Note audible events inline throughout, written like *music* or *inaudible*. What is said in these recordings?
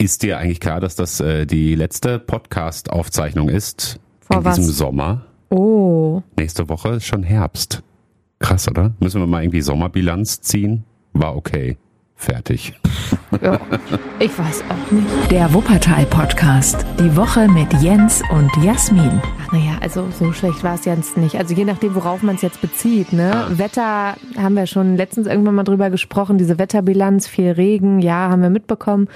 Ist dir eigentlich klar, dass das äh, die letzte Podcast-Aufzeichnung ist Vor in was? diesem Sommer? Oh. Nächste Woche ist schon Herbst. Krass, oder? Müssen wir mal irgendwie Sommerbilanz ziehen? War okay. Fertig. Ja. *laughs* Ich weiß auch nicht. Der Wuppertal-Podcast. Die Woche mit Jens und Jasmin. Ach naja, also so schlecht war es jetzt nicht. Also je nachdem, worauf man es jetzt bezieht. Ne? Wetter haben wir schon letztens irgendwann mal drüber gesprochen. Diese Wetterbilanz, viel Regen, ja, haben wir mitbekommen.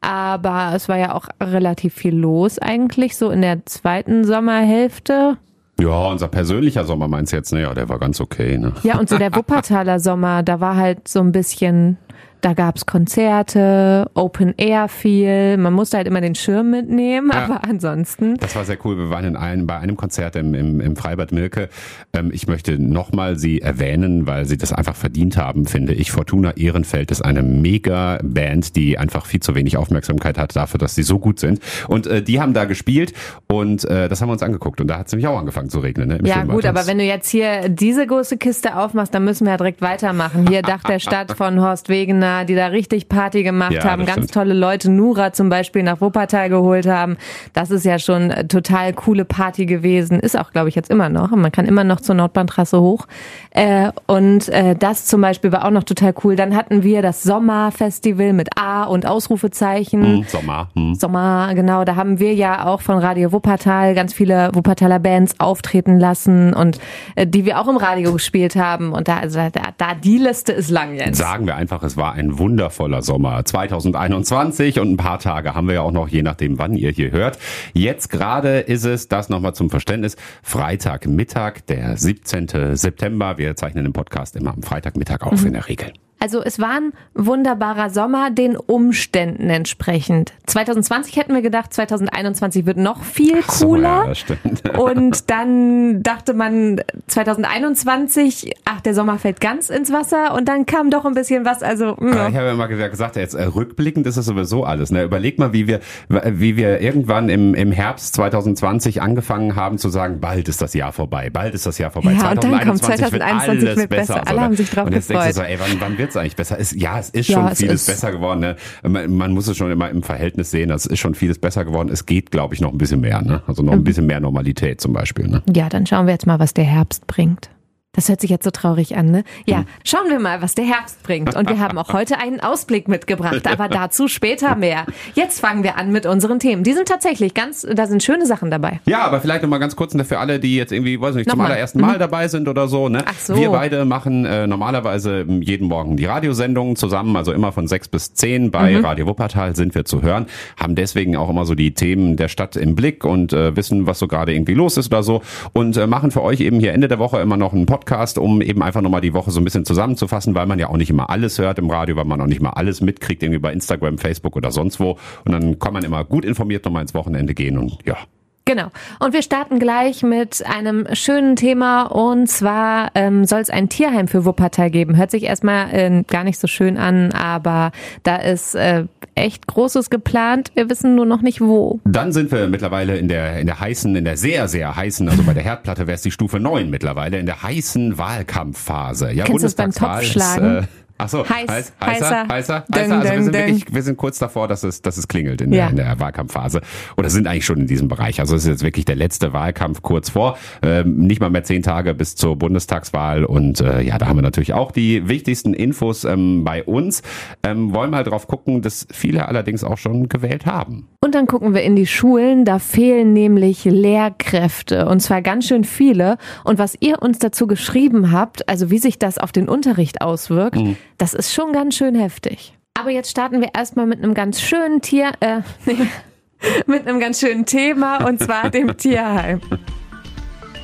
Aber es war ja auch relativ viel los eigentlich, so in der zweiten Sommerhälfte. Ja, unser persönlicher Sommer meinst du jetzt? Ne, ja, der war ganz okay. Ne? Ja, und so der *laughs* Wuppertaler Sommer, da war halt so ein bisschen, da gab's Konzerte, Open Air viel. Man musste halt immer den Schirm mitnehmen, Ja. aber ansonsten. Das war sehr cool. Wir waren in einem, bei einem Konzert im, im, im Freibad Milke. Ähm, ich möchte nochmal sie erwähnen, weil sie das einfach verdient haben, finde ich. Fortuna Ehrenfeld ist eine mega Band, die einfach viel zu wenig Aufmerksamkeit hat dafür, dass sie so gut sind. Und äh, die haben da gespielt und äh, das haben wir uns angeguckt. Und da hat es nämlich auch angefangen zu regnen. Ne, Ja Schwimmbad. gut, aber wenn du jetzt hier diese große Kiste aufmachst, dann müssen wir ja direkt weitermachen. Hier Dach der Stadt von Horst Wegener, die da richtig Party gemacht Ja, haben, ganz stimmt. tolle Leute, Nura zum Beispiel nach Wuppertal geholt haben. Das ist ja schon äh, total coole Party gewesen. Ist auch, glaube ich, jetzt immer noch. Man kann immer noch zur Nordbahntrasse hoch. Äh, und äh, das zum Beispiel war auch noch total cool. Dann hatten wir das Sommerfestival mit A und Ausrufezeichen. Hm, Sommer. Hm. Sommer, genau, da haben wir ja auch von Radio Wuppertal ganz viele Wuppertaler Bands auftreten lassen und äh, die wir auch im Radio gespielt haben. Und da, also da, da die Liste ist lang jetzt. Sagen wir einfach, es war ein wundervoller Sommer 2021 und ein paar Tage haben wir ja auch noch, je nachdem, wann ihr hier hört. Jetzt gerade ist es, das nochmal zum Verständnis, Freitagmittag, der 17. September. Wir zeichnen den Podcast immer am Freitagmittag auf in der Regel. Also es war ein wunderbarer Sommer, den Umständen entsprechend. 2020 hätten wir gedacht, 2021 wird noch viel So, cooler. ja, das stimmt. *laughs* Und dann dachte man 2021, ach, der Sommer fällt ganz ins Wasser und dann kam doch ein bisschen was. Also, Ja, Ich habe ja mal gesagt, jetzt äh, rückblickend ist es sowieso alles. Ne? Überleg mal, wie wir, wie wir irgendwann im, im Herbst 2020 angefangen haben zu sagen, bald ist das Jahr vorbei, bald ist das Jahr vorbei. Ja, und dann kommt 2021 2021 wird besser. und so, Alle ne? haben sich drauf Und jetzt denkst du so, gefreut. ey, wann, wann wird's eigentlich besser? Es, ja, es ist Ja, schon es vieles ist- besser geworden. Ne? Man, man muss es schon immer im Verhältnis sehen. Es ist schon vieles besser geworden. Es geht, glaube ich, noch ein bisschen mehr. Ne? Also Mhm. noch ein bisschen mehr Normalität zum Beispiel. Ne? Ja, dann schauen wir jetzt mal, was der Herbst bringt. Das hört sich jetzt so traurig an, ne? Ja, schauen wir mal, was der Herbst bringt. Und wir haben auch heute einen Ausblick mitgebracht, aber *laughs* dazu später mehr. Jetzt fangen wir an mit unseren Themen. Die sind tatsächlich ganz, da sind schöne Sachen dabei. Ja, aber vielleicht nochmal ganz kurz ne, für alle, die jetzt irgendwie, weiß nicht, zum allerersten Mal dabei sind oder so. Ne? Ach so. Wir beide machen äh, normalerweise jeden Morgen die Radiosendungen zusammen, also immer von sechs bis zehn bei Radio Wuppertal sind wir zu hören, haben deswegen auch immer so die Themen der Stadt im Blick und äh, wissen, was so gerade irgendwie los ist oder so und äh, machen für euch eben hier Ende der Woche immer noch einen Podcast, um eben einfach nochmal die Woche so ein bisschen zusammenzufassen, weil man ja auch nicht immer alles hört im Radio, weil man auch nicht mal alles mitkriegt, irgendwie bei Instagram, Facebook oder sonst wo. Und dann kann man immer gut informiert nochmal ins Wochenende gehen und ja. Genau. Und wir starten gleich mit einem schönen Thema und zwar ähm, soll es ein Tierheim für Wuppertal geben. Hört sich erstmal äh, gar nicht so schön an, aber da ist äh, echt Großes geplant. Wir wissen nur noch nicht wo. Dann sind wir mittlerweile in der, in der heißen, in der sehr, sehr heißen, also bei der Herdplatte wäre es die Stufe 9 mittlerweile, in der heißen Wahlkampfphase. Ja, Kennst du das beim Bundestagswahl? Ist, äh, Ach so, Heiß, heiß, heißer, heißer. heißer, heißer. Also wir sind wirklich, wir sind kurz davor, dass es, dass es klingelt in, Ja. der, in der Wahlkampfphase. Oder sind eigentlich schon in diesem Bereich. Also es ist jetzt wirklich der letzte Wahlkampf kurz vor. Ähm, nicht mal mehr zehn Tage bis zur Bundestagswahl. Und äh, ja, da haben wir natürlich auch die wichtigsten Infos ähm, bei uns. Ähm, wollen mal drauf gucken, dass viele allerdings auch schon gewählt haben. Und dann gucken wir in die Schulen. Da fehlen nämlich Lehrkräfte und zwar ganz schön viele. Und was ihr uns dazu geschrieben habt, also wie sich das auf den Unterricht auswirkt, das ist schon ganz schön heftig. Aber jetzt starten wir erstmal mit einem ganz schönen Tier, äh, *laughs* mit einem ganz schönen Thema und zwar dem Tierheim.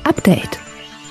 Update.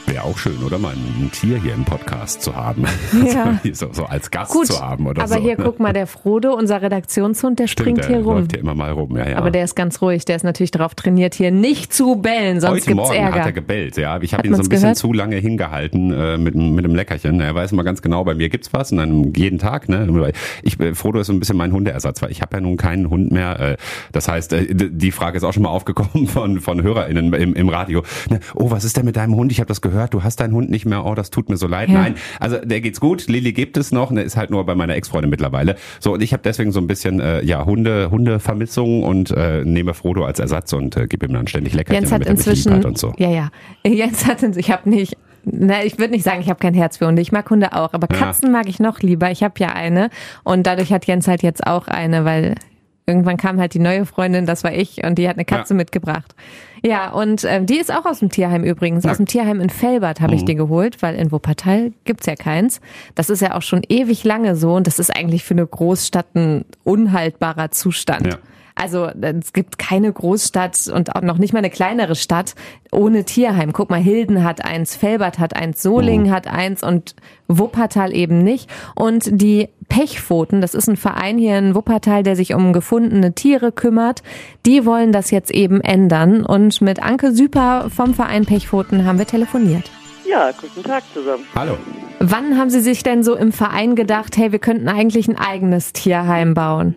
Wäre auch schön, oder mal ein Tier hier im Podcast zu haben. *laughs* Ja. so, so als Gast Gut, zu haben oder aber so. hier ne? guck mal, der Frodo, unser Redaktionshund, der Stimmt, springt der hier rum. läuft hier immer mal rum. Ja, ja. Aber der ist ganz ruhig, der ist natürlich darauf trainiert, hier nicht zu bellen, sonst Heute gibt's Morgen Ärger. hat er gebellt, ja. Ich habe ihn so ein bisschen gehört? zu lange hingehalten äh, mit, mit einem Leckerchen. Er weiß immer ganz genau, bei mir gibt's was und dann jeden Tag. Ne? Ich, äh, Frodo ist so ein bisschen mein Hundeersatz, weil ich habe ja nun keinen Hund mehr. Äh, das heißt, äh, die Frage ist auch schon mal aufgekommen von, von HörerInnen im, im Radio. Ne? Oh, was ist denn mit deinem Hund? Ich habe das gehört. Gehört, du hast deinen Hund nicht mehr, oh, das tut mir so leid. Ja. Nein, also der geht's gut, Lilly gibt es noch, ne, ist halt nur bei meiner Ex-Freundin mittlerweile. So, und ich habe deswegen so ein bisschen, äh, ja, Hunde, Hundevermissung und äh, nehme Frodo als Ersatz und äh, gebe ihm dann ständig Leckerchen, Jens hat damit inzwischen, er mich und so. Ja, ja. *laughs* Jens hat, ich habe nicht na, ich würde nicht sagen, ich habe kein Herz für Hunde. Ich mag Hunde auch, aber Katzen ja. mag ich noch lieber. Ich habe ja eine und dadurch hat Jens halt jetzt auch eine, weil irgendwann kam halt die neue Freundin, das war ich, und die hat eine Katze ja. mitgebracht. Ja, und ähm, die ist auch aus dem Tierheim übrigens. Ja. Aus dem Tierheim in Felbert habe ich mhm. die geholt, weil in Wuppertal gibt's ja keins. Das ist ja auch schon ewig lange so und das ist eigentlich für eine Großstadt ein unhaltbarer Zustand. Ja. Also es gibt keine Großstadt und auch noch nicht mal eine kleinere Stadt ohne Tierheim. Guck mal, Hilden hat eins, Felbert hat eins, Solingen mhm. hat eins und Wuppertal eben nicht. Und die Pechpfoten, das ist ein Verein hier in Wuppertal, der sich um gefundene Tiere kümmert, die wollen das jetzt eben ändern. Und mit Anke Süper vom Verein Pechpfoten haben wir telefoniert. Ja, guten Tag zusammen. Hallo. Wann haben Sie sich denn so im Verein gedacht, hey, wir könnten eigentlich ein eigenes Tierheim bauen?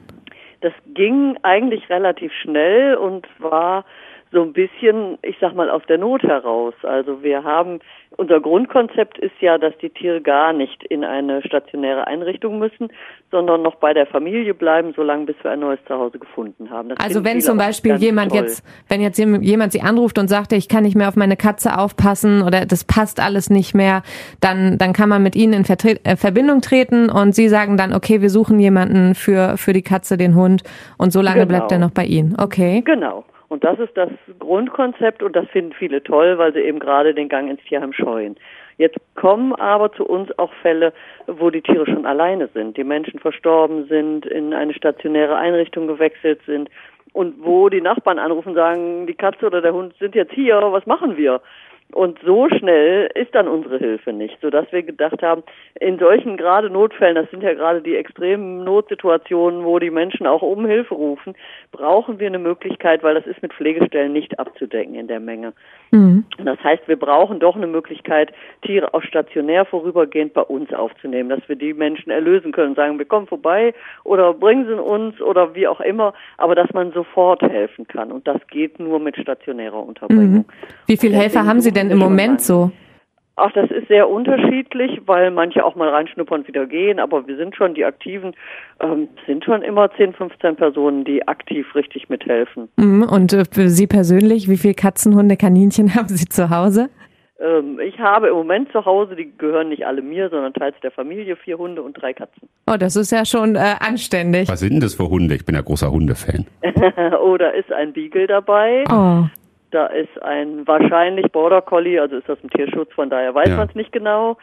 Das ging eigentlich relativ schnell und war so ein bisschen, ich sag mal, aus der Not heraus. Also wir haben unser Grundkonzept ist ja, dass die Tiere gar nicht in eine stationäre Einrichtung müssen, sondern noch bei der Familie bleiben, solange bis wir ein neues Zuhause gefunden haben. Das also wenn zum Beispiel jemand toll. jetzt, wenn jetzt jemand sie anruft und sagt, ich kann nicht mehr auf meine Katze aufpassen oder das passt alles nicht mehr, dann, dann kann man mit ihnen in Vertre äh, Verbindung treten und sie sagen dann, okay, wir suchen jemanden für, für die Katze, den Hund und so lange genau. bleibt er noch bei ihnen. Okay. Genau. Und das ist das Grundkonzept und das finden viele toll, weil sie eben gerade den Gang ins Tierheim scheuen. Jetzt kommen aber zu uns auch Fälle, wo die Tiere schon alleine sind, die Menschen verstorben sind, in eine stationäre Einrichtung gewechselt sind und wo die Nachbarn anrufen und sagen, die Katze oder der Hund sind jetzt hier, was machen wir? Und so schnell ist dann unsere Hilfe nicht, sodass wir gedacht haben, in solchen gerade Notfällen, das sind ja gerade die extremen Notsituationen, wo die Menschen auch um Hilfe rufen, brauchen wir eine Möglichkeit, weil das ist mit Pflegestellen nicht abzudecken in der Menge. Mhm. Das heißt, wir brauchen doch eine Möglichkeit, Tiere auch stationär vorübergehend bei uns aufzunehmen, dass wir die Menschen erlösen können, sagen, wir kommen vorbei oder bringen sie uns oder wie auch immer, aber dass man sofort helfen kann. Und das geht nur mit stationärer Unterbringung. Mhm. Wie viele Helfer haben Sie denn im Moment so? Ach, das ist sehr unterschiedlich, weil manche auch mal reinschnuppern und wieder gehen, aber wir sind schon, die Aktiven ähm, sind schon immer 10, 15 Personen, die aktiv richtig mithelfen. Mhm, und äh, für Sie persönlich, wie viele Katzen, Hunde, Kaninchen *laughs* haben Sie zu Hause? Ähm, ich habe im Moment zu Hause, die gehören nicht alle mir, sondern teils der Familie, vier Hunde und drei Katzen. Oh, das ist ja schon äh, anständig. Was sind denn das für Hunde? Ich bin ja großer Hundefan. *laughs* oh, da ist ein Beagle dabei. Oh. Da ist ein wahrscheinlich Border Collie, also ist das ein Tierschutz, von daher weiß ja. man es nicht genau.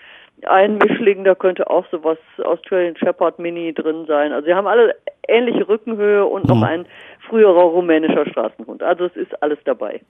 Ein Mischling, da könnte auch sowas Australian Shepherd Mini drin sein. Also sie haben alle ähnliche Rückenhöhe und mhm. noch ein früherer rumänischer Straßenhund. Also es ist alles dabei.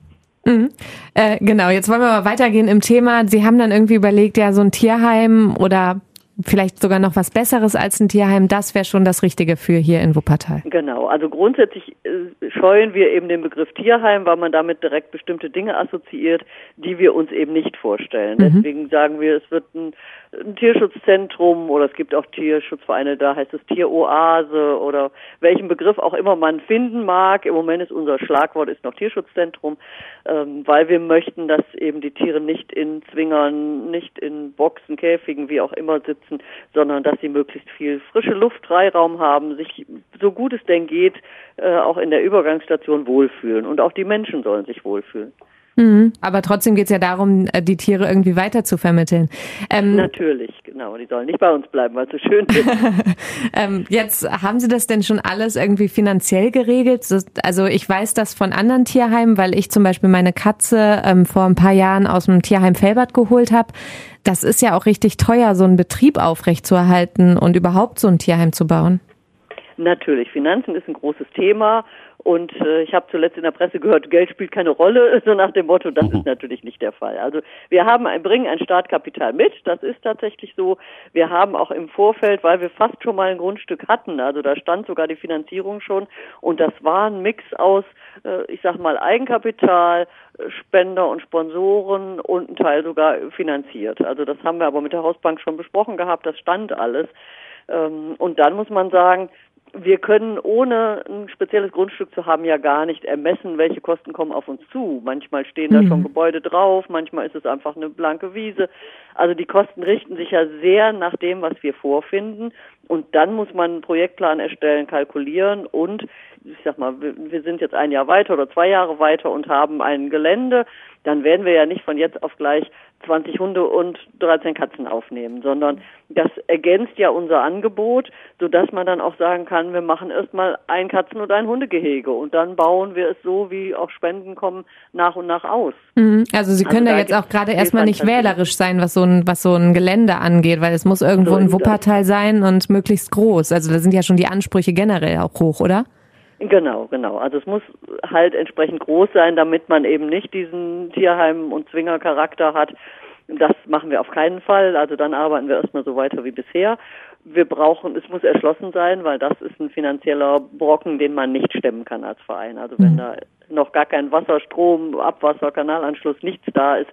Mhm. Äh, genau, jetzt wollen wir mal weitergehen im Thema. Sie haben dann irgendwie überlegt, ja, so ein Tierheim oder vielleicht sogar noch was Besseres als ein Tierheim, das wäre schon das Richtige für hier in Wuppertal. Genau, also grundsätzlich äh, scheuen wir eben den Begriff Tierheim, weil man damit direkt bestimmte Dinge assoziiert, die wir uns eben nicht vorstellen. Mhm. Deswegen sagen wir, es wird ein ein Tierschutzzentrum oder es gibt auch Tierschutzvereine, da heißt es Tieroase oder welchen Begriff auch immer man finden mag. Im Moment ist unser Schlagwort ist noch Tierschutzzentrum, ähm, weil wir möchten, dass eben die Tiere nicht in Zwingern, nicht in Boxen, Käfigen, wie auch immer sitzen, sondern dass sie möglichst viel frische Luft, Freiraum haben, sich so gut es denn geht, äh, auch in der Übergangsstation wohlfühlen. Und auch die Menschen sollen sich wohlfühlen. Mhm. Aber trotzdem geht es ja darum, äh, die Tiere irgendwie weiter zu vermitteln. Ähm, Natürlich, genau. Die sollen nicht bei uns bleiben, weil es so schön ist. *laughs* ähm, jetzt haben Sie das denn schon alles irgendwie finanziell geregelt? Also ich weiß das von anderen Tierheimen, weil ich zum Beispiel meine Katze ähm, vor ein paar Jahren aus dem Tierheim Felbert geholt habe. Das ist ja auch richtig teuer, so einen Betrieb aufrechtzuerhalten und überhaupt so ein Tierheim zu bauen. Natürlich, Finanzen ist ein großes Thema und äh, ich habe zuletzt in der Presse gehört, Geld spielt keine Rolle, *laughs* so nach dem Motto, das ist natürlich nicht der Fall. Also wir haben ein, bringen ein Startkapital mit, das ist tatsächlich so. Wir haben auch im Vorfeld, weil wir fast schon mal ein Grundstück hatten, also da stand sogar die Finanzierung schon und das war ein Mix aus, äh, ich sag mal, Eigenkapital, Spender und Sponsoren und ein Teil sogar finanziert. Also das haben wir aber mit der Hausbank schon besprochen gehabt, das stand alles. Ähm, und dann muss man sagen, wir können ohne ein spezielles Grundstück zu haben ja gar nicht ermessen, welche Kosten kommen auf uns zu. Manchmal stehen da schon Gebäude drauf, manchmal ist es einfach eine blanke Wiese. Also die Kosten richten sich ja sehr nach dem, was wir vorfinden. Und dann muss man einen Projektplan erstellen, kalkulieren und ich sag mal, wir sind jetzt ein Jahr weiter oder zwei Jahre weiter und haben ein Gelände, dann werden wir ja nicht von jetzt auf gleich 20 Hunde und 13 Katzen aufnehmen, sondern das ergänzt ja unser Angebot, sodass man dann auch sagen kann, wir machen erstmal ein Katzen- und ein Hundegehege und dann bauen wir es so, wie auch Spenden kommen, nach und nach aus. Mhm. Also Sie können also da jetzt auch gerade erstmal nicht wählerisch sein, was so ein, was so ein Gelände angeht, weil es muss irgendwo so ein Wuppertal sein und möglichst groß. Also da sind ja schon die Ansprüche generell auch hoch, oder? Genau, genau. Also es muss halt entsprechend groß sein, damit man eben nicht diesen Tierheim- und Zwingercharakter hat. Das machen wir auf keinen Fall. Also dann arbeiten wir erstmal so weiter wie bisher. Wir brauchen, es muss erschlossen sein, weil das ist ein finanzieller Brocken, den man nicht stemmen kann als Verein. Also wenn mhm. da noch gar kein Wasser, Strom, Abwasser, Kanalanschluss, nichts da ist,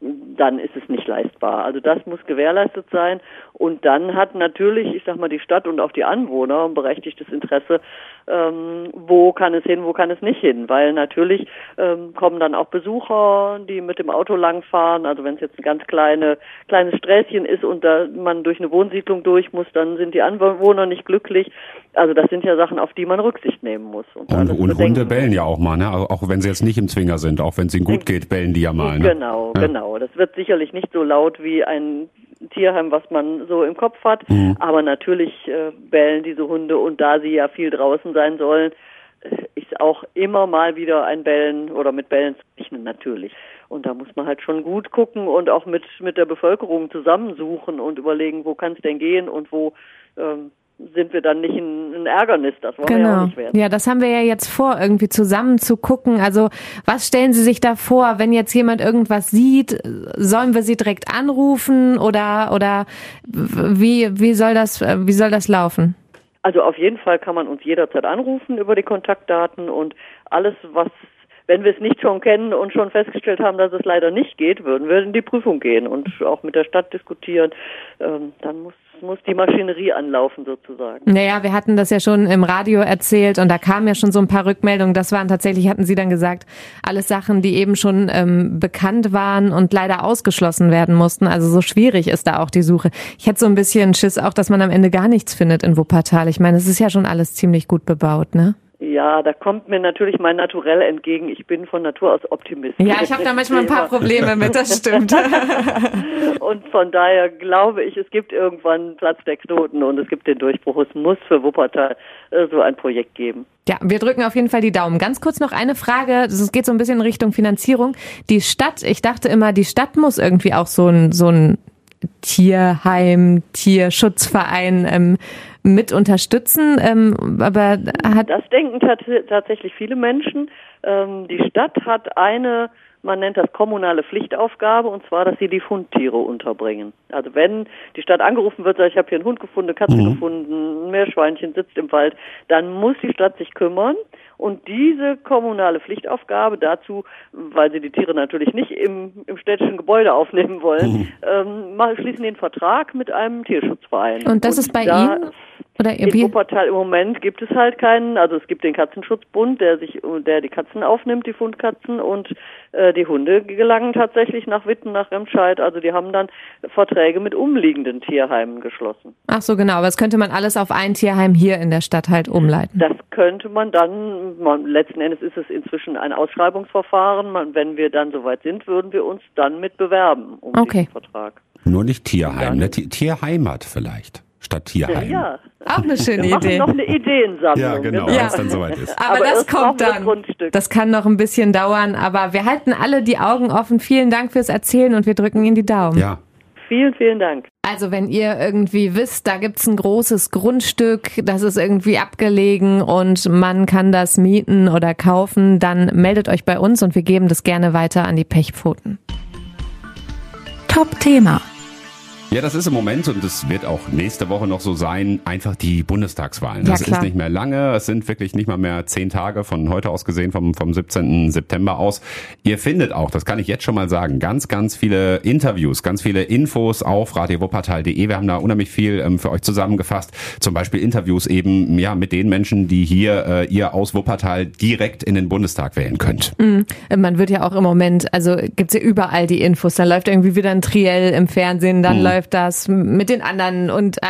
dann ist es nicht leistbar. Also das muss gewährleistet sein. Und dann hat natürlich, ich sag mal, die Stadt und auch die Anwohner ein berechtigtes Interesse, ähm, wo kann es hin, wo kann es nicht hin. Weil natürlich ähm, kommen dann auch Besucher, die mit dem Auto langfahren. Also wenn es jetzt ein ganz kleine, kleines Sträßchen ist und da man durch eine Wohnsiedlung durch muss, dann sind die Anwohner nicht glücklich. Also das sind ja Sachen, auf die man Rücksicht nehmen muss. Und, und, und Hunde bellen ja auch mal, ne? auch wenn sie jetzt nicht im Zwinger sind, auch wenn es ihnen gut geht, bellen die ja mal. Ne? Genau, ja. genau. Das wird sicherlich nicht so laut wie ein Tierheim, was man so im Kopf hat. Mhm. Aber natürlich äh, bellen diese Hunde und da sie ja viel draußen sein sollen, ist auch immer mal wieder ein Bellen oder mit Bellen zu rechnen, natürlich. Und da muss man halt schon gut gucken und auch mit, mit der Bevölkerung zusammensuchen und überlegen, wo kann es denn gehen und wo ähm, sind wir dann nicht ein, Ärgernis. Das wollen genau. wir ja auch genau. nicht werden. Ja, das haben wir ja jetzt vor, irgendwie zusammen zu gucken. Also was stellen Sie sich da vor, wenn jetzt jemand irgendwas sieht, sollen wir sie direkt anrufen oder oder wie wie soll das wie soll das laufen? Also auf jeden Fall kann man uns jederzeit anrufen über die Kontaktdaten und alles, was wenn wir es nicht schon kennen und schon festgestellt haben, dass es leider nicht geht, würden wir in die Prüfung gehen und auch mit der Stadt diskutieren. Ähm, dann muss muss die Maschinerie anlaufen sozusagen. Naja, wir hatten das ja schon im Radio erzählt und da kamen ja schon so ein paar Rückmeldungen. Das waren tatsächlich, hatten Sie dann gesagt, alles Sachen, die eben schon ähm, bekannt waren und leider ausgeschlossen werden mussten. Also so schwierig ist da auch die Suche. Ich hätte so ein bisschen Schiss auch, dass man am Ende gar nichts findet in Wuppertal. Ich meine, es ist ja schon alles ziemlich gut bebaut, ne? Ja, da kommt mir natürlich mein Naturell entgegen. Ich bin von Natur aus Optimist. Ja, ich habe da manchmal ein paar Probleme mit, das stimmt. *laughs* und von daher glaube ich, es gibt irgendwann Platz der Knoten und es gibt den Durchbruch. Es muss für Wuppertal äh, so ein Projekt geben. Ja, wir drücken auf jeden Fall die Daumen. Ganz kurz noch eine Frage. Es geht so ein bisschen in Richtung Finanzierung. Die Stadt, ich dachte immer, die Stadt muss irgendwie auch so ein, so ein Tierheim, Tierschutzverein ähm, mit unterstützen. Ähm, aber hat das denken tatsächlich viele Menschen. Ähm, die Stadt hat eine man nennt das kommunale Pflichtaufgabe, und zwar, dass sie die Fundtiere unterbringen. Also wenn die Stadt angerufen wird, sagt, ich habe hier einen Hund gefunden, eine Katze mhm. gefunden, ein Meerschweinchen sitzt im Wald, dann muss die Stadt sich kümmern. Und diese kommunale Pflichtaufgabe dazu, weil sie die Tiere natürlich nicht im, im städtischen Gebäude aufnehmen wollen, mhm. ähm, schließen den Vertrag mit einem Tierschutzverein. Und das und ist bei da, Ihnen? Oder in Wuppertal im Moment gibt es halt keinen, also es gibt den Katzenschutzbund, der sich, der die Katzen aufnimmt, die Fundkatzen, und äh, die Hunde gelangen tatsächlich nach Witten, nach Remscheid. Also die haben dann Verträge mit umliegenden Tierheimen geschlossen. Ach so, genau. Aber das könnte man alles auf ein Tierheim hier in der Stadt halt umleiten. Das könnte man dann, man, letzten Endes ist es inzwischen ein Ausschreibungsverfahren. Man, wenn wir dann soweit sind, würden wir uns dann mit bewerben um okay. diesen Vertrag. Nur nicht Tierheim, ne? Tierheimat vielleicht statt Tierheim. Ja, auch eine schöne Wir Idee. noch eine Ideensammlung. Ja, genau, ja. wenn es dann soweit ist. Aber, aber das kommt dann. Das kann noch ein bisschen dauern, aber wir halten alle die Augen offen. Vielen Dank fürs Erzählen und wir drücken Ihnen die Daumen. Ja. Vielen, vielen Dank. Also wenn ihr irgendwie wisst, da gibt's ein großes Grundstück, das ist irgendwie abgelegen und man kann das mieten oder kaufen, dann meldet euch bei uns und wir geben das gerne weiter an die Pechpfoten. Top Thema Ja, das ist im Moment und es wird auch nächste Woche noch so sein, einfach die Bundestagswahlen. Das klar. ist nicht mehr lange, es sind wirklich nicht mal mehr zehn Tage von heute aus gesehen, vom, vom 17. September aus. Ihr findet auch, das kann ich jetzt schon mal sagen, ganz, ganz viele Interviews, ganz viele Infos auf radiowuppertal.de. Wir haben da unheimlich viel ähm, für euch zusammengefasst. Zum Beispiel Interviews eben ja mit den Menschen, die hier äh, ihr aus Wuppertal direkt in den Bundestag wählen könnt. Man wird ja auch im Moment, also gibt's ja überall die Infos. Da läuft irgendwie wieder ein Triell im Fernsehen, dann läuft das mit den anderen und äh,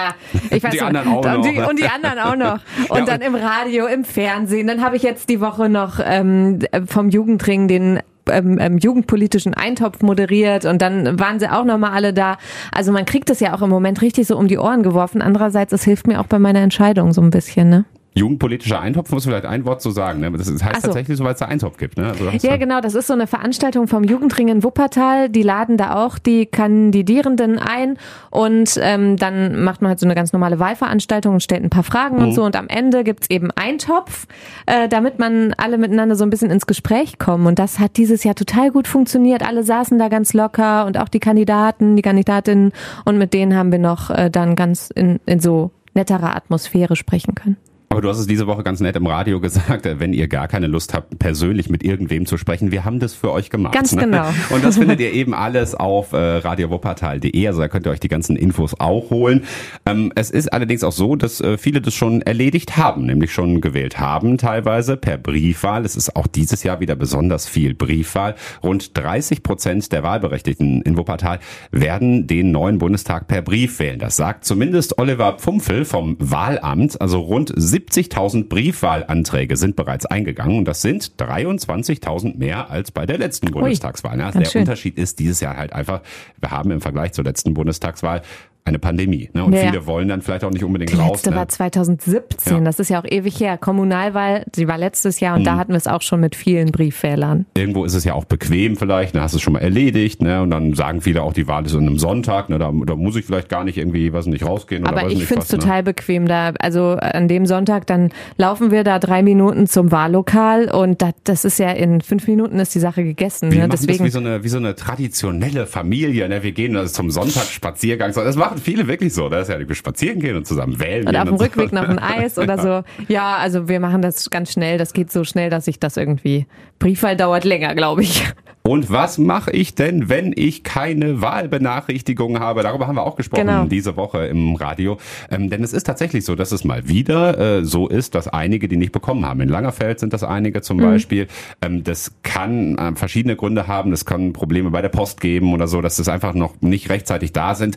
ich weiß Die anderen auch und, die, noch. und die anderen auch noch. *laughs* Und Ja, dann im Radio, im Fernsehen. Dann habe ich jetzt die Woche noch ähm, vom Jugendring den ähm, ähm, jugendpolitischen Eintopf moderiert und dann waren sie auch nochmal alle da. Also man kriegt es ja auch im Moment richtig so um die Ohren geworfen. Andererseits, es hilft mir auch bei meiner Entscheidung so ein bisschen, ne? Jugendpolitischer Eintopf muss vielleicht ein Wort zu sagen. Ne? Das heißt so. tatsächlich so, weil es da Eintopf gibt. Ne? Also Ja, genau. Das ist so eine Veranstaltung vom Jugendring in Wuppertal. Die laden da auch die Kandidierenden ein und ähm, dann macht man halt so eine ganz normale Wahlveranstaltung und stellt ein paar Fragen und so. Und am Ende gibt's eben Eintopf, äh, damit man alle miteinander so ein bisschen ins Gespräch kommen. Und das hat dieses Jahr total gut funktioniert. Alle saßen da ganz locker und auch die Kandidaten, die Kandidatinnen. Und mit denen haben wir noch äh, dann ganz in, in so netterer Atmosphäre sprechen können. Aber du hast es diese Woche ganz nett im Radio gesagt, äh, wenn ihr gar keine Lust habt, persönlich mit irgendwem zu sprechen, wir haben das für euch gemacht. Ganz ne? genau. *laughs* Und das findet ihr eben alles auf äh, radiowuppertal.de, also da könnt ihr euch die ganzen Infos auch holen. Ähm, es ist allerdings auch so, dass äh, viele das schon erledigt haben, nämlich schon gewählt haben, teilweise per Briefwahl. Es ist auch dieses Jahr wieder besonders viel Briefwahl. Rund 30 Prozent der Wahlberechtigten in Wuppertal werden den neuen Bundestag per Brief wählen. Das sagt zumindest Oliver Pfumpfel vom Wahlamt. Also rund 70.000 Briefwahlanträge sind bereits eingegangen und das sind 23.000 mehr als bei der letzten Bundestagswahl. Ganz der schön. Unterschied ist dieses Jahr halt einfach, wir haben im Vergleich zur letzten Bundestagswahl eine Pandemie. Ne? Und Ja, viele wollen dann vielleicht auch nicht unbedingt Die raus. letzte Ne? war 2017, Ja. das ist ja auch ewig her. Kommunalwahl, die war letztes Jahr und Mhm. da hatten wir es auch schon mit vielen Briefwählern. Irgendwo ist es ja auch bequem vielleicht, dann hast du es schon mal erledigt, ne? Und dann sagen viele auch, die Wahl ist an einem Sonntag, ne? Da, da muss ich vielleicht gar nicht irgendwie, weiß nicht, rausgehen oder Aber weiß ich finde es was, total bequem da. Also an dem Sonntag, dann laufen wir da drei Minuten zum Wahllokal und das, das ist ja in fünf Minuten ist die Sache gegessen. Wir Ne? machen Deswegen das wie so, eine, wie so eine traditionelle Familie. Ne? Wir gehen also zum Sonntagsspaziergang. So, Das machen viele wirklich so. Das ist ja, wir spazieren gehen und zusammen wählen und auf dem und so. Rückweg noch ein Eis oder so. *laughs* Ja, also wir machen das ganz schnell. Das geht so schnell, dass ich das irgendwie. Briefwahl dauert länger, glaube ich. Und was mache ich denn, wenn ich keine Wahlbenachrichtigung habe? Darüber haben wir auch gesprochen Genau. diese Woche im Radio. Ähm, denn es ist tatsächlich so, dass es mal wieder äh, so ist, dass einige die nicht bekommen haben. In Langerfeld sind das einige zum Beispiel. Ähm, das kann äh, verschiedene Gründe haben. Es kann Probleme bei der Post geben oder so, dass es einfach noch nicht rechtzeitig da sind.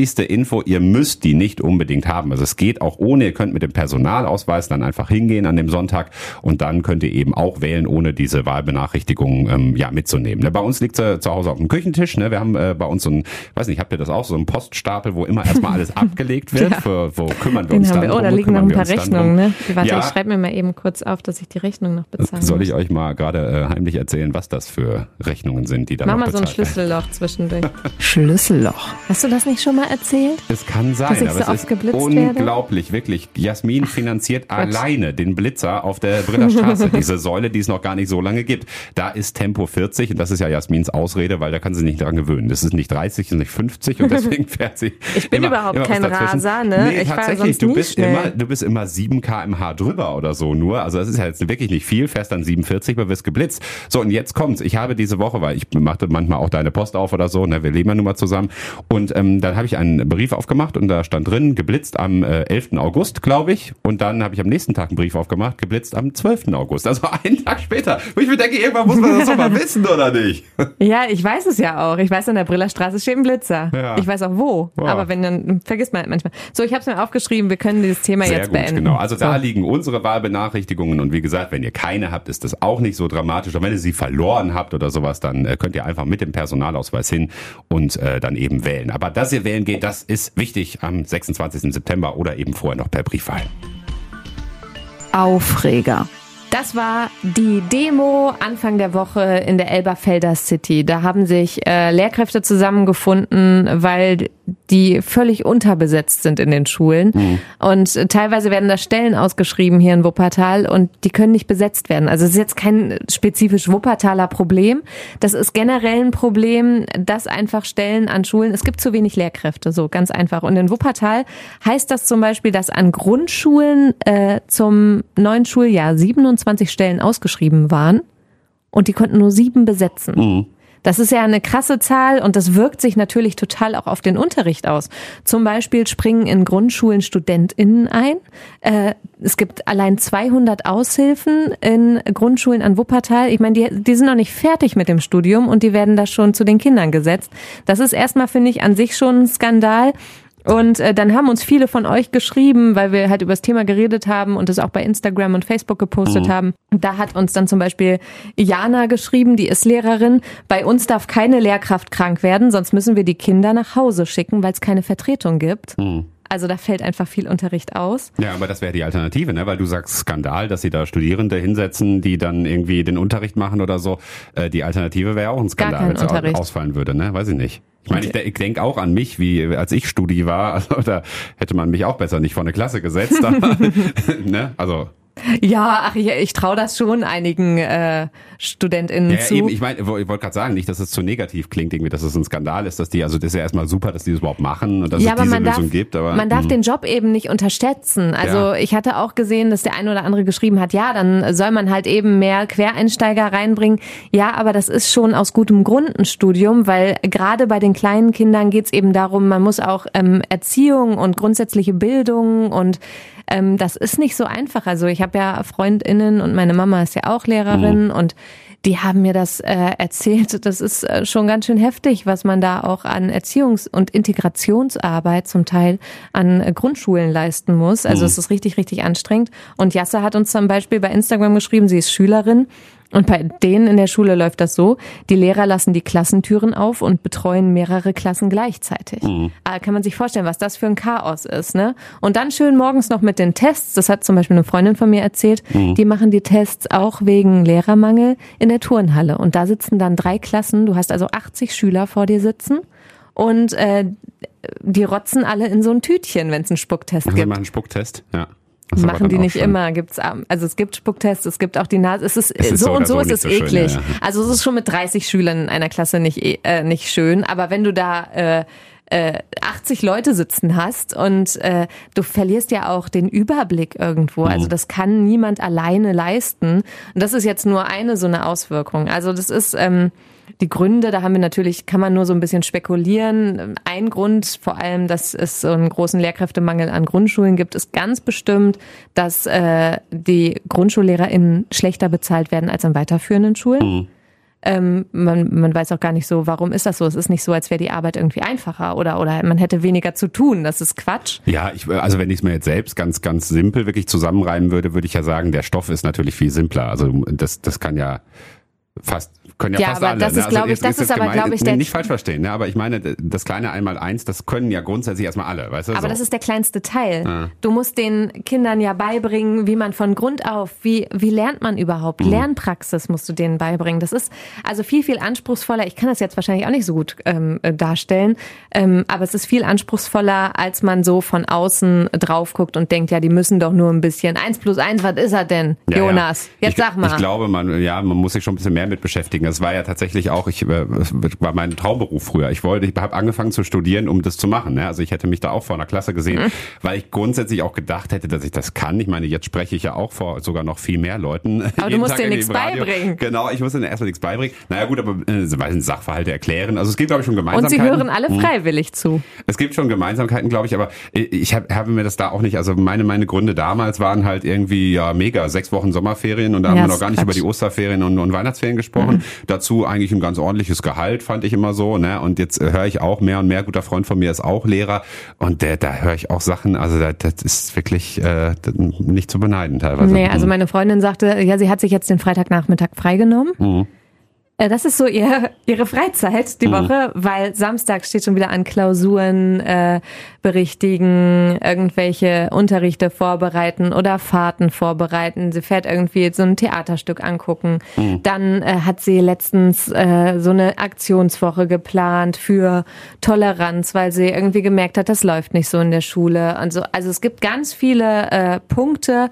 Wichtigste Info, ihr müsst die nicht unbedingt haben. Also es geht auch ohne. Ihr könnt mit dem Personalausweis dann einfach hingehen an dem Sonntag und dann könnt ihr eben auch wählen, ohne diese Wahlbenachrichtigung ähm, ja mitzunehmen. Ne? Bei uns liegt sie zu Hause auf dem Küchentisch. Ne? Wir haben äh, bei uns so ein, weiß nicht, habt ihr das auch, so einen Poststapel, wo immer erstmal alles *laughs* abgelegt wird. Ja. Für, wo kümmern wir Den uns dann wir. Oh, da liegen noch ein paar Rechnungen, ne? Warte, Ja. ich schreibe mir mal eben kurz auf, dass ich die Rechnung noch bezahlen Soll muss. ich euch mal gerade äh, heimlich erzählen, was das für Rechnungen sind, die da Mach noch mal so ein? Schlüsselloch zwischendurch. Schlüsselloch. Hast du das nicht schon mal erzählt? Es kann sein, Dass ich aber so es oft ist geblitzt werde? unglaublich, wirklich. Jasmin finanziert alleine den Blitzer auf der Briller Straße, *laughs* diese Säule, die es noch gar nicht so lange gibt. Da ist Tempo 40 und das ist ja Jasmins Ausrede, weil da kann sie nicht dran gewöhnen. Das ist nicht 30, das ist nicht 50 und deswegen *laughs* fährt sie. Ich bin immer, überhaupt immer kein. Raser, ne? Nee, Ich tatsächlich, du bist schnell. immer, du bist immer 7 kmh drüber oder so nur. Also das ist ja jetzt wirklich nicht viel, fährst dann 47, aber wirst geblitzt. So und jetzt kommt's. Ich habe diese Woche, weil ich machte manchmal auch deine Post auf oder so, ne, wir leben ja nun mal zusammen und ähm, dann habe ich einen Brief aufgemacht und da stand drin, geblitzt am äh, 11. August, glaube ich. Und dann habe ich am nächsten Tag einen Brief aufgemacht, geblitzt am 12. August. Also *laughs* einen Tag später. Wo ich mir denke, irgendwann muss man das doch mal *laughs* wissen, oder nicht? Ja, ich weiß es ja auch. Ich weiß, an der Brillerstraße steht ein Blitzer. Ja. Ich weiß auch wo. Wow. Aber wenn dann vergisst man halt manchmal. So, ich habe es mir aufgeschrieben. Wir können dieses Thema Sehr jetzt gut, beenden. genau. Also da so. liegen unsere Wahlbenachrichtigungen und wie gesagt, wenn ihr keine habt, ist das auch nicht so dramatisch. Und wenn ihr sie verloren habt oder sowas, dann äh, könnt ihr einfach mit dem Personalausweis hin und äh, dann eben wählen. Aber dass ihr wählen geht, das ist wichtig am 26. September oder eben vorher noch per Briefwahl. Aufreger. Das war die Demo Anfang der Woche in der Elberfelder City. Da haben sich äh, Lehrkräfte zusammengefunden, weil die völlig unterbesetzt sind in den Schulen. Mhm. Und teilweise werden da Stellen ausgeschrieben hier in Wuppertal und die können nicht besetzt werden. Also es ist jetzt kein spezifisch Wuppertaler Problem. Das ist generell ein Problem, dass einfach Stellen an Schulen, es gibt zu wenig Lehrkräfte, so ganz einfach. Und in Wuppertal heißt das zum Beispiel, dass an Grundschulen äh, zum neuen Schuljahr 27 Stellen ausgeschrieben waren und die konnten nur sieben besetzen. Mhm. Das ist ja eine krasse Zahl und das wirkt sich natürlich total auch auf den Unterricht aus. Zum Beispiel springen in Grundschulen StudentInnen ein. Äh, es gibt allein 200 Aushilfen in Grundschulen an Wuppertal. Ich meine, die, die sind noch nicht fertig mit dem Studium und die werden da schon zu den Kindern gesetzt. Das ist erstmal, finde ich, an sich schon ein Skandal. Und äh, dann haben uns viele von euch geschrieben, weil wir halt über das Thema geredet haben und es auch bei Instagram und Facebook gepostet mhm. haben. Da hat uns dann zum Beispiel Jana geschrieben, die ist Lehrerin. Bei uns darf keine Lehrkraft krank werden, sonst müssen wir die Kinder nach Hause schicken, weil es keine Vertretung gibt. Mhm. Also da fällt einfach viel Unterricht aus. Ja, aber das wäre die Alternative, ne? Weil du sagst Skandal, dass sie da Studierende hinsetzen, die dann irgendwie den Unterricht machen oder so. Äh, die Alternative wäre auch ein Skandal, wenn es ausfallen würde, ne? Weiß ich nicht. Ich meine, ich, ich denke auch an mich, wie als ich Studi war, *laughs* also da hätte man mich auch besser nicht vor eine Klasse gesetzt. Aber, *laughs* ne? Also ja, ach, ich, ich traue das schon einigen äh, StudentInnen ja, zu. Eben, ich meine, ich wollte gerade sagen, nicht, dass es zu negativ klingt, irgendwie, dass es ein Skandal ist, dass die, also das ist ja erstmal super, dass die das überhaupt machen und dass ja, es diese Lösung darf, gibt. Aber man darf mh. den Job eben nicht unterschätzen. Also ja. ich hatte auch gesehen, dass der eine oder andere geschrieben hat, ja, dann soll man halt eben mehr Quereinsteiger reinbringen. Ja, aber das ist schon aus gutem Grund ein Studium, weil gerade bei den kleinen Kindern geht's eben darum, man muss auch ähm, Erziehung und grundsätzliche Bildung und ähm, das ist nicht so einfach. Also ich habe ja Freundinnen und meine Mama ist ja auch Lehrerin mhm. und die haben mir das äh, erzählt. Das ist äh, schon ganz schön heftig, was man da auch an Erziehungs- und Integrationsarbeit zum Teil an äh, Grundschulen leisten muss. Also mhm. es ist richtig, richtig anstrengend. Und Jasse hat uns zum Beispiel bei Instagram geschrieben, sie ist Schülerin und bei denen in der Schule läuft das so, die Lehrer lassen die Klassentüren auf und betreuen mehrere Klassen gleichzeitig. Mhm. Aber ah, kann man sich vorstellen, was das für ein Chaos ist, ne? Und dann schön morgens noch mit den Tests, das hat zum Beispiel eine Freundin von mir erzählt, mhm. die machen die Tests auch wegen Lehrermangel in der Turnhalle. Und da sitzen dann drei Klassen, du hast also 80 Schüler vor dir sitzen und äh, die rotzen alle in so ein Tütchen, wenn es einen Spucktest also gibt. machen einen Spucktest, ja. Das machen die nicht immer. Gibt's, also es gibt Spucktests, es gibt auch die Nase. Es ist, es ist so, so und so, so ist es so eklig. Schön, ja, ja. Also es ist schon mit 30 Schülern in einer Klasse nicht, äh, nicht schön. Aber wenn du da äh, äh, 80 Leute sitzen hast und äh, du verlierst ja auch den Überblick irgendwo. Also mhm. das kann niemand alleine leisten. Und das ist jetzt nur eine so eine Auswirkung. Also das ist ähm, die Gründe, da haben wir natürlich, kann man nur so ein bisschen spekulieren. Ein Grund, vor allem, dass es so einen großen Lehrkräftemangel an Grundschulen gibt, ist ganz bestimmt, dass äh, die GrundschullehrerInnen schlechter bezahlt werden als an weiterführenden Schulen. Mhm. Ähm, man, man weiß auch gar nicht so, warum ist das so? Es ist nicht so, als wäre die Arbeit irgendwie einfacher oder, oder man hätte weniger zu tun. Das ist Quatsch. Ja, ich, also wenn ich es mir jetzt selbst ganz, ganz simpel wirklich zusammenreimen würde, würde ich ja sagen, der Stoff ist natürlich viel simpler. Also das, das kann ja fast können ja, ja fast aber alle. Das ne? ist, glaube also ich, das ist aber, glaube ich, der nicht falsch verstehen. Ne? Aber ich meine, das kleine einmal eins, das können ja grundsätzlich erstmal alle, weißt du? Aber so. das ist der kleinste Teil. Ja. Du musst den Kindern ja beibringen, wie man von Grund auf, wie wie lernt man überhaupt? Mhm. Lernpraxis musst du denen beibringen. Das ist also viel viel anspruchsvoller. Ich kann das jetzt wahrscheinlich auch nicht so gut ähm, äh, darstellen, ähm, aber es ist viel anspruchsvoller, als man so von außen drauf guckt und denkt, ja, die müssen doch nur ein bisschen. Eins plus eins, was ist er denn, ja, Jonas? Jetzt ich, sag mal. Ich glaube, man ja, man muss sich schon ein bisschen mehr mit beschäftigen. Das war ja tatsächlich auch, ich äh, war mein Traumberuf früher. Ich wollte, ich habe angefangen zu studieren, um das zu machen. Ne? Also ich hätte mich da auch vor einer Klasse gesehen, mhm. weil ich grundsätzlich auch gedacht hätte, dass ich das kann. Ich meine, jetzt spreche ich ja auch vor sogar noch viel mehr Leuten. Aber *laughs* du musst Tag dir nichts beibringen. Genau, ich muss dir erstmal nichts beibringen. Naja gut, aber äh, Sachverhalte erklären. Also es gibt, glaube ich, schon Gemeinsamkeiten. Und sie hören alle mhm. freiwillig mhm. zu. Es gibt schon Gemeinsamkeiten, glaube ich, aber ich habe hab mir das da auch nicht, also meine, meine Gründe damals waren halt irgendwie ja mega, sechs Wochen Sommerferien und da ja, haben wir noch gar nicht Quatsch. über die Osterferien und, und Weihnachtsferien gesprochen. Mhm. Dazu eigentlich ein ganz ordentliches Gehalt, fand ich immer so. Ne? Und jetzt höre ich auch mehr und mehr, guter Freund von mir ist auch Lehrer und der, da höre ich auch Sachen, also das, das ist wirklich äh, nicht zu beneiden teilweise. Nee, also mhm. meine Freundin sagte, ja, sie hat sich jetzt den Freitagnachmittag freigenommen. Mhm Äh, das ist so ihr, ihre Freizeit die mhm. Woche, weil Samstag steht schon wieder an Klausuren äh, berichtigen, irgendwelche Unterrichte vorbereiten oder Fahrten vorbereiten. Sie fährt irgendwie so ein Theaterstück angucken. Mhm. Dann äh, hat sie letztens äh, so eine Aktionswoche geplant für Toleranz, weil sie irgendwie gemerkt hat, das läuft nicht so in der Schule. Also, also es gibt ganz viele äh, Punkte,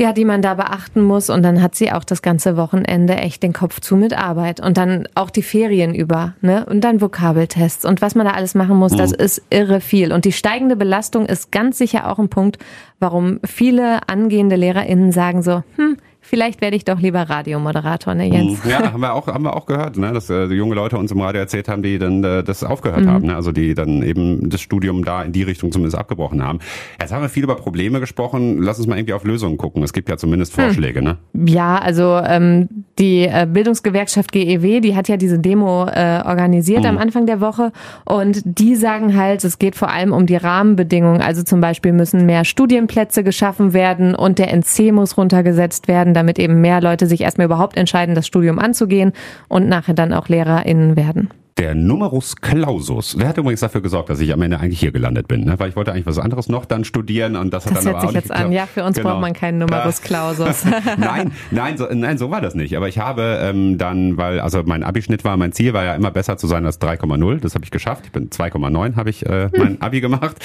ja, die man da beachten muss. Und dann hat sie auch das ganze Wochenende echt den Kopf zu mit Arbeit. Und dann auch die Ferien über, ne? Und dann Vokabeltests und was man da alles machen muss, mhm. das ist irre viel. Und die steigende Belastung ist ganz sicher auch ein Punkt, warum viele angehende LehrerInnen sagen so, hm, vielleicht werde ich doch lieber Radiomoderator, ne Jens? Ja, haben wir auch, haben wir auch gehört, ne, dass äh, junge Leute uns im Radio erzählt haben, die dann äh, das aufgehört mhm. haben, ne? also die dann eben das Studium da in die Richtung zumindest abgebrochen haben. Jetzt haben wir viel über Probleme gesprochen, lass uns mal irgendwie auf Lösungen gucken. Es gibt ja zumindest hm. Vorschläge, hm. ne? Ja, also ähm, die äh, Bildungsgewerkschaft GEW, die hat ja diese Demo äh, organisiert mhm. am Anfang der Woche und die sagen halt, es geht vor allem um die Rahmenbedingungen. Also zum Beispiel müssen mehr Studienplätze geschaffen werden und der NC muss runtergesetzt werden damit eben mehr Leute sich erstmal überhaupt entscheiden, das Studium anzugehen und nachher dann auch LehrerInnen werden der Numerus Clausus. Der hat übrigens dafür gesorgt, dass ich am Ende eigentlich hier gelandet bin, ne? weil ich wollte eigentlich was anderes noch dann studieren und das hat das dann auch nicht jetzt geklappt. an. Ja, für uns genau. braucht man keinen Numerus Clausus. *laughs* nein, nein, so, nein, so war das nicht. Aber ich habe ähm, dann, weil also mein Abischnitt war, mein Ziel war ja immer besser zu sein als 3,0. Das habe ich geschafft. Ich bin 2,9 habe ich äh, *laughs* mein Abi gemacht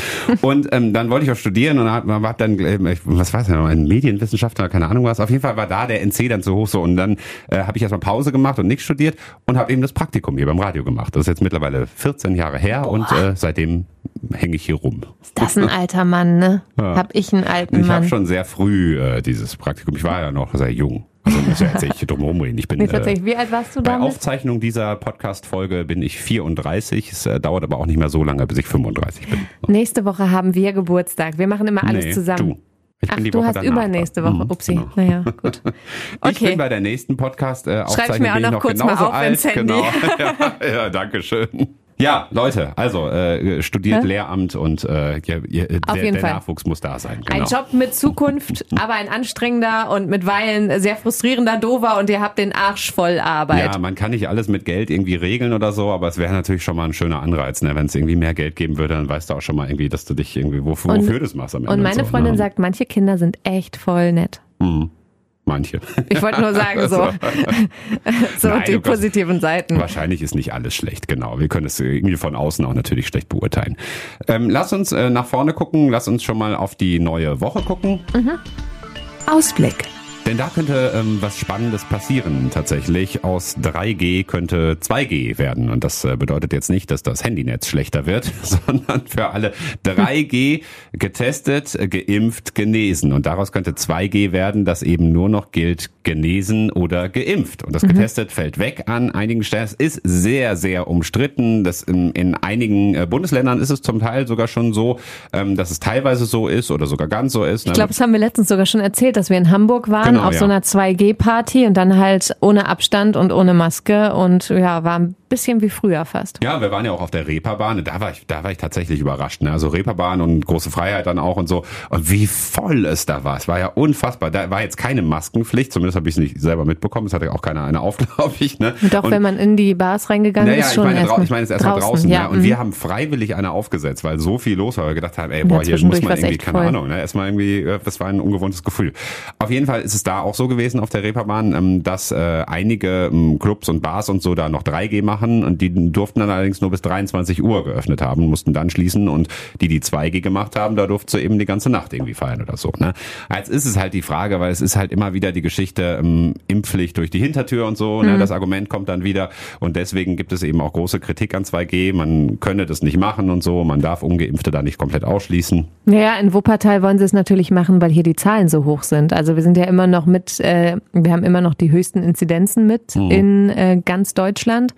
und ähm, dann wollte ich auch studieren und habe hab dann, äh, was weiß ich noch, ein Medienwissenschaftler, keine Ahnung was. Auf jeden Fall war da der NC dann zu hoch so und dann äh, habe ich erstmal Pause gemacht und nichts studiert und habe eben das Praktikum hier beim Radio gemacht gemacht. Das ist jetzt mittlerweile 14 Jahre her Boah. und äh, seitdem hänge ich hier rum. Ist das ein alter Mann, ne? Ja. Hab ich einen alten ich Mann? Ich habe schon sehr früh äh, dieses Praktikum. Ich war ja noch sehr jung. Also muss ja jetzt nicht drum rumreden. Ich bin nee, tatsächlich. Wie alt warst du bei damit? Aufzeichnung dieser Podcast-Folge bin ich 34. Es äh, dauert aber auch nicht mehr so lange, bis ich 35 bin. Nächste Woche haben wir Geburtstag. Wir machen immer alles nee, zusammen. Du. Ich Ach, du hast übernächste Woche. Mhm, Upsi. Genau. Naja, gut. *laughs* Okay. Ich bin bei der nächsten Podcast äh, Schreib mir auch noch, noch kurz mal auf alt. ins Handy. Genau. ja, *laughs* *laughs* ja, danke schön. Ja, Leute, also äh, studiert Hä? Lehramt und äh, ja, der, der Nachwuchs muss da sein. Genau. Ein Job mit Zukunft, *laughs* aber ein anstrengender und mit Weilen sehr frustrierender Dover und ihr habt den Arsch voll Arbeit. Ja, man kann nicht alles mit Geld irgendwie regeln oder so, aber es wäre natürlich schon mal ein schöner Anreiz, ne? wenn es irgendwie mehr Geld geben würde, dann weißt du auch schon mal irgendwie, dass du dich irgendwie wofür, und, wofür das machst am Ende. Und meine Freundin ne? sagt, manche Kinder sind echt voll nett. Mhm. Manche. Ich wollte nur sagen, so, *laughs* *laughs* so Nein, die positiven Seiten. Wahrscheinlich ist nicht alles schlecht, genau. Wir können es irgendwie von außen auch natürlich schlecht beurteilen. Ähm, lass uns äh, nach vorne gucken, lass uns schon mal auf die neue Woche gucken. Mhm. Ausblick. Denn da könnte ähm, was Spannendes passieren tatsächlich. Aus 3G könnte 2G werden. Und das äh, bedeutet jetzt nicht, dass das Handynetz schlechter wird, *laughs* sondern für alle 3G getestet, geimpft, genesen. Und daraus könnte 2G werden, das eben nur noch gilt, genesen oder geimpft. Und das mhm. getestet fällt weg an einigen Stellen. Es ist sehr, sehr umstritten. Das in, in einigen äh, Bundesländern ist es zum Teil sogar schon so, ähm, dass es teilweise so ist oder sogar ganz so ist. Ich glaube, das haben wir letztens sogar schon erzählt, dass wir in Hamburg waren. Genau genau, auf ja. so einer 2G-Party und dann halt ohne Abstand und ohne Maske und ja, war ein bisschen wie früher fast. Ja, wir waren ja auch auf der Reeperbahn. Da war ich, da war ich tatsächlich überrascht. Ne? Also Reeperbahn und große Freiheit dann auch und so. Und wie voll es da war. Es war ja unfassbar. Da war jetzt keine Maskenpflicht. Zumindest habe ich es nicht selber mitbekommen. Es hatte auch keiner eine auf, *laughs* glaube ich. Ne? Doch, und, wenn man in die Bars reingegangen naja, ist, schon ich meine, erst ich meine es erstmal draußen. draußen ja. ja. Und mhm. wir haben freiwillig eine aufgesetzt, weil so viel los war. Wir gedacht haben, ey, boah, hier muss man irgendwie, keine voll. Ahnung, ne? erstmal irgendwie, äh, das war ein ungewohntes Gefühl. Auf jeden Fall ist es da auch so gewesen auf der Reeperbahn, ähm, dass äh, einige ähm, Clubs und Bars und so da noch 3G machen und die durften dann allerdings nur bis 23 Uhr geöffnet haben, mussten dann schließen und die, die 2G gemacht haben, da durfte eben die ganze Nacht irgendwie feiern oder so. Ne? Jetzt ist es halt die Frage, weil es ist halt immer wieder die Geschichte ähm, Impfpflicht durch die Hintertür und so. Ne? Mhm. Ne? Das Argument kommt dann wieder und deswegen gibt es eben auch große Kritik an 2G. Man könne das nicht machen und so. Man darf Ungeimpfte da nicht komplett ausschließen. Naja, in Wuppertal wollen sie es natürlich machen, weil hier die Zahlen so hoch sind. Also wir sind ja immer noch mit, äh, wir haben immer noch die höchsten Inzidenzen mit mhm. in äh, ganz Deutschland.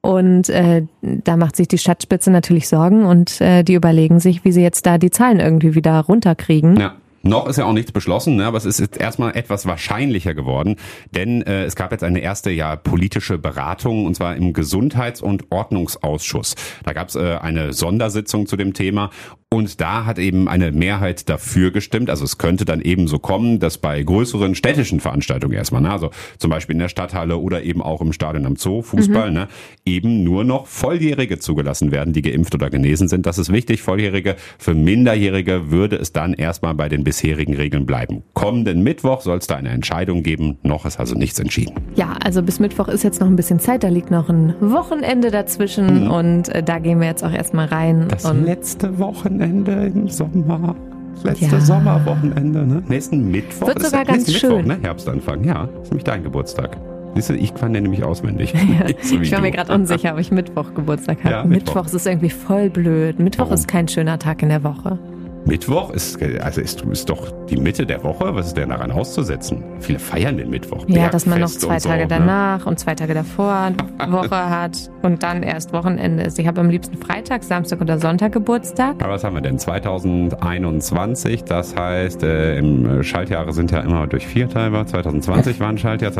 Und äh, da macht sich die Stadtspitze natürlich Sorgen und äh, die überlegen sich, wie sie jetzt da die Zahlen irgendwie wieder runterkriegen. Ja. Noch ist ja auch nichts beschlossen, ne, aber es ist jetzt erstmal etwas wahrscheinlicher geworden, denn äh, es gab jetzt eine erste ja politische Beratung und zwar im Gesundheits- und Ordnungsausschuss. Da gab es äh, eine Sondersitzung zu dem Thema Und da hat eben eine Mehrheit dafür gestimmt. Also es könnte dann eben so kommen, dass bei größeren städtischen Veranstaltungen erstmal, ne, also zum Beispiel in der Stadthalle oder eben auch im Stadion am Zoo, Fußball, mhm. ne, eben nur noch Volljährige zugelassen werden, die geimpft oder genesen sind. Das ist wichtig. Volljährige für Minderjährige würde es dann erstmal bei den bisherigen Regeln bleiben. Kommenden Mittwoch soll es da eine Entscheidung geben. Noch ist also nichts entschieden. Ja, also bis Mittwoch ist jetzt noch ein bisschen Zeit. Da liegt noch ein Wochenende dazwischen mhm. und äh, da gehen wir jetzt auch erstmal rein. Das letzte Wochenende im Sommer. Das letzte ja. Sommerwochenende, ne? Nächsten Mittwoch. Wird sogar ganz schön. Mittwoch, ne? Herbstanfang, ja. Ist nämlich dein Geburtstag. Siehst du, ich kann den nämlich auswendig. *laughs* Ja, so ich war du. mir gerade unsicher, ob ich Mittwoch Geburtstag habe. Ja, Mittwoch. Mittwoch ist irgendwie voll blöd. Mittwoch Warum? ist kein schöner Tag in der Woche. Mittwoch ist, also ist, ist doch die Mitte der Woche. Was ist denn daran auszusetzen? Viele feiern den Mittwoch. Ja, dass man noch zwei Tage so, ne? danach ne? und zwei Tage davor *laughs* Woche hat und dann erst Wochenende ist. Ich habe am liebsten Freitag, Samstag oder Sonntag Geburtstag. Aber was haben wir denn? 2021, das heißt, äh, im Schaltjahre sind ja immer durch vier teilbar. 2020 war ein Schaltjahr.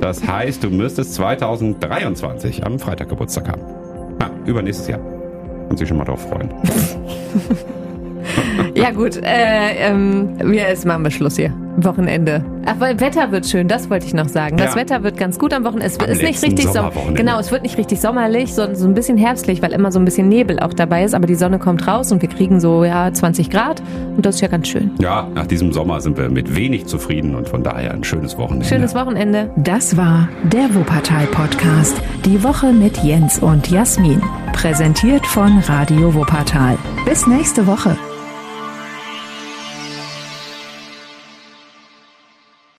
Das heißt, du müsstest 2023 am Freitag Geburtstag haben. Ja, übernächstes Jahr. Und sich schon mal drauf freuen. *laughs* ja gut, äh, ähm, wir jetzt machen wir Schluss hier. Wochenende. Ach, weil Wetter wird schön, das wollte ich noch sagen. Das ja. Wetter wird ganz gut am Wochenende. Es am ist nicht richtig so, genau, es wird nicht richtig sommerlich, sondern so ein bisschen herbstlich, weil immer so ein bisschen Nebel auch dabei ist, aber die Sonne kommt raus und wir kriegen so ja 20 Grad und das ist ja ganz schön. Ja, nach diesem Sommer sind wir mit wenig zufrieden und von daher ein schönes Wochenende. Schönes Wochenende. Das war der Wuppertal Podcast. Die Woche mit Jens und Jasmin. Präsentiert von Radio Wuppertal. Bis nächste Woche.